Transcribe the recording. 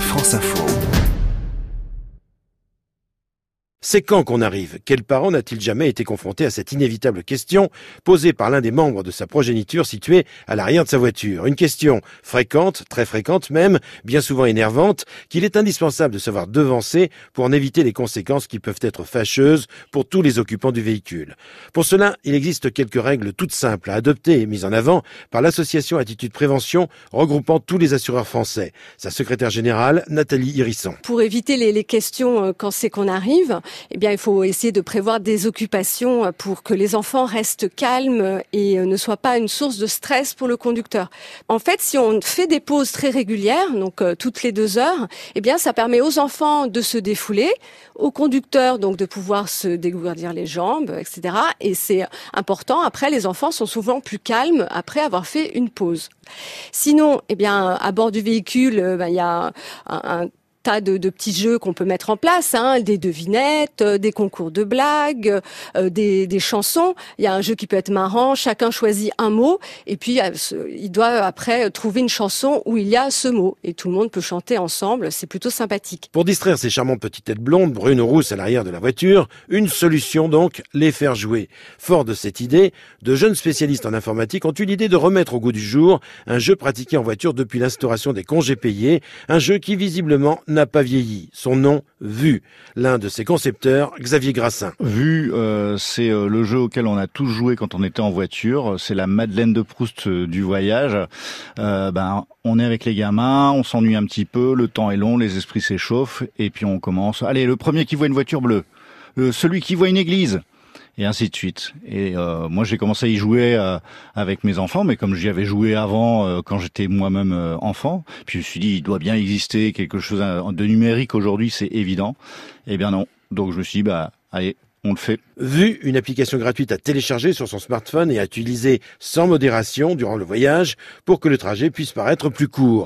France Info. C'est quand qu'on arrive? Quel parent n'a-t-il jamais été confronté à cette inévitable question posée par l'un des membres de sa progéniture située à l'arrière de sa voiture? Une question fréquente, très fréquente même, bien souvent énervante, qu'il est indispensable de savoir devancer pour en éviter les conséquences qui peuvent être fâcheuses pour tous les occupants du véhicule. Pour cela, il existe quelques règles toutes simples à adopter et mises en avant par l'association Attitude Prévention regroupant tous les assureurs français. Sa secrétaire générale, Nathalie Irisson. Pour éviter les, questions euh, quand c'est qu'on arrive, eh bien, il faut essayer de prévoir des occupations pour que les enfants restent calmes et ne soient pas une source de stress pour le conducteur. En fait, si on fait des pauses très régulières, donc euh, toutes les deux heures, eh bien, ça permet aux enfants de se défouler, aux conducteurs donc de pouvoir se dégourdir les jambes, etc. Et c'est important. Après, les enfants sont souvent plus calmes après avoir fait une pause. Sinon, eh bien, à bord du véhicule, euh, ben, il y a un, un tas de, de, petits jeux qu'on peut mettre en place, hein, des devinettes, euh, des concours de blagues, euh, des, des, chansons. Il y a un jeu qui peut être marrant, chacun choisit un mot et puis euh, il doit après trouver une chanson où il y a ce mot et tout le monde peut chanter ensemble, c'est plutôt sympathique. Pour distraire ces charmantes petites têtes blondes, brunes ou rousses à l'arrière de la voiture, une solution donc, les faire jouer. Fort de cette idée, de jeunes spécialistes en informatique ont eu l'idée de remettre au goût du jour un jeu pratiqué en voiture depuis l'instauration des congés payés, un jeu qui visiblement n'a pas vieilli. Son nom, Vu. L'un de ses concepteurs, Xavier Grassin. Vu, euh, c'est euh, le jeu auquel on a tous joué quand on était en voiture. C'est la Madeleine de Proust euh, du voyage. Ben, on est avec les gamins, on s'ennuie un petit peu, le temps est long, les esprits s'échauffent, et puis on commence. Allez, le premier qui voit une voiture bleue. Celui qui voit une église et ainsi de suite. Et euh, moi, j'ai commencé à y jouer euh, avec mes enfants, mais comme j'y avais joué avant, euh, quand j'étais moi-même euh, enfant, puis je me suis dit, il doit bien exister quelque chose de numérique aujourd'hui, c'est évident. Eh bien non. Donc je me suis dit, bah, allez, on le fait. Vu, une application gratuite à télécharger sur son smartphone et à utiliser sans modération durant le voyage pour que le trajet puisse paraître plus court.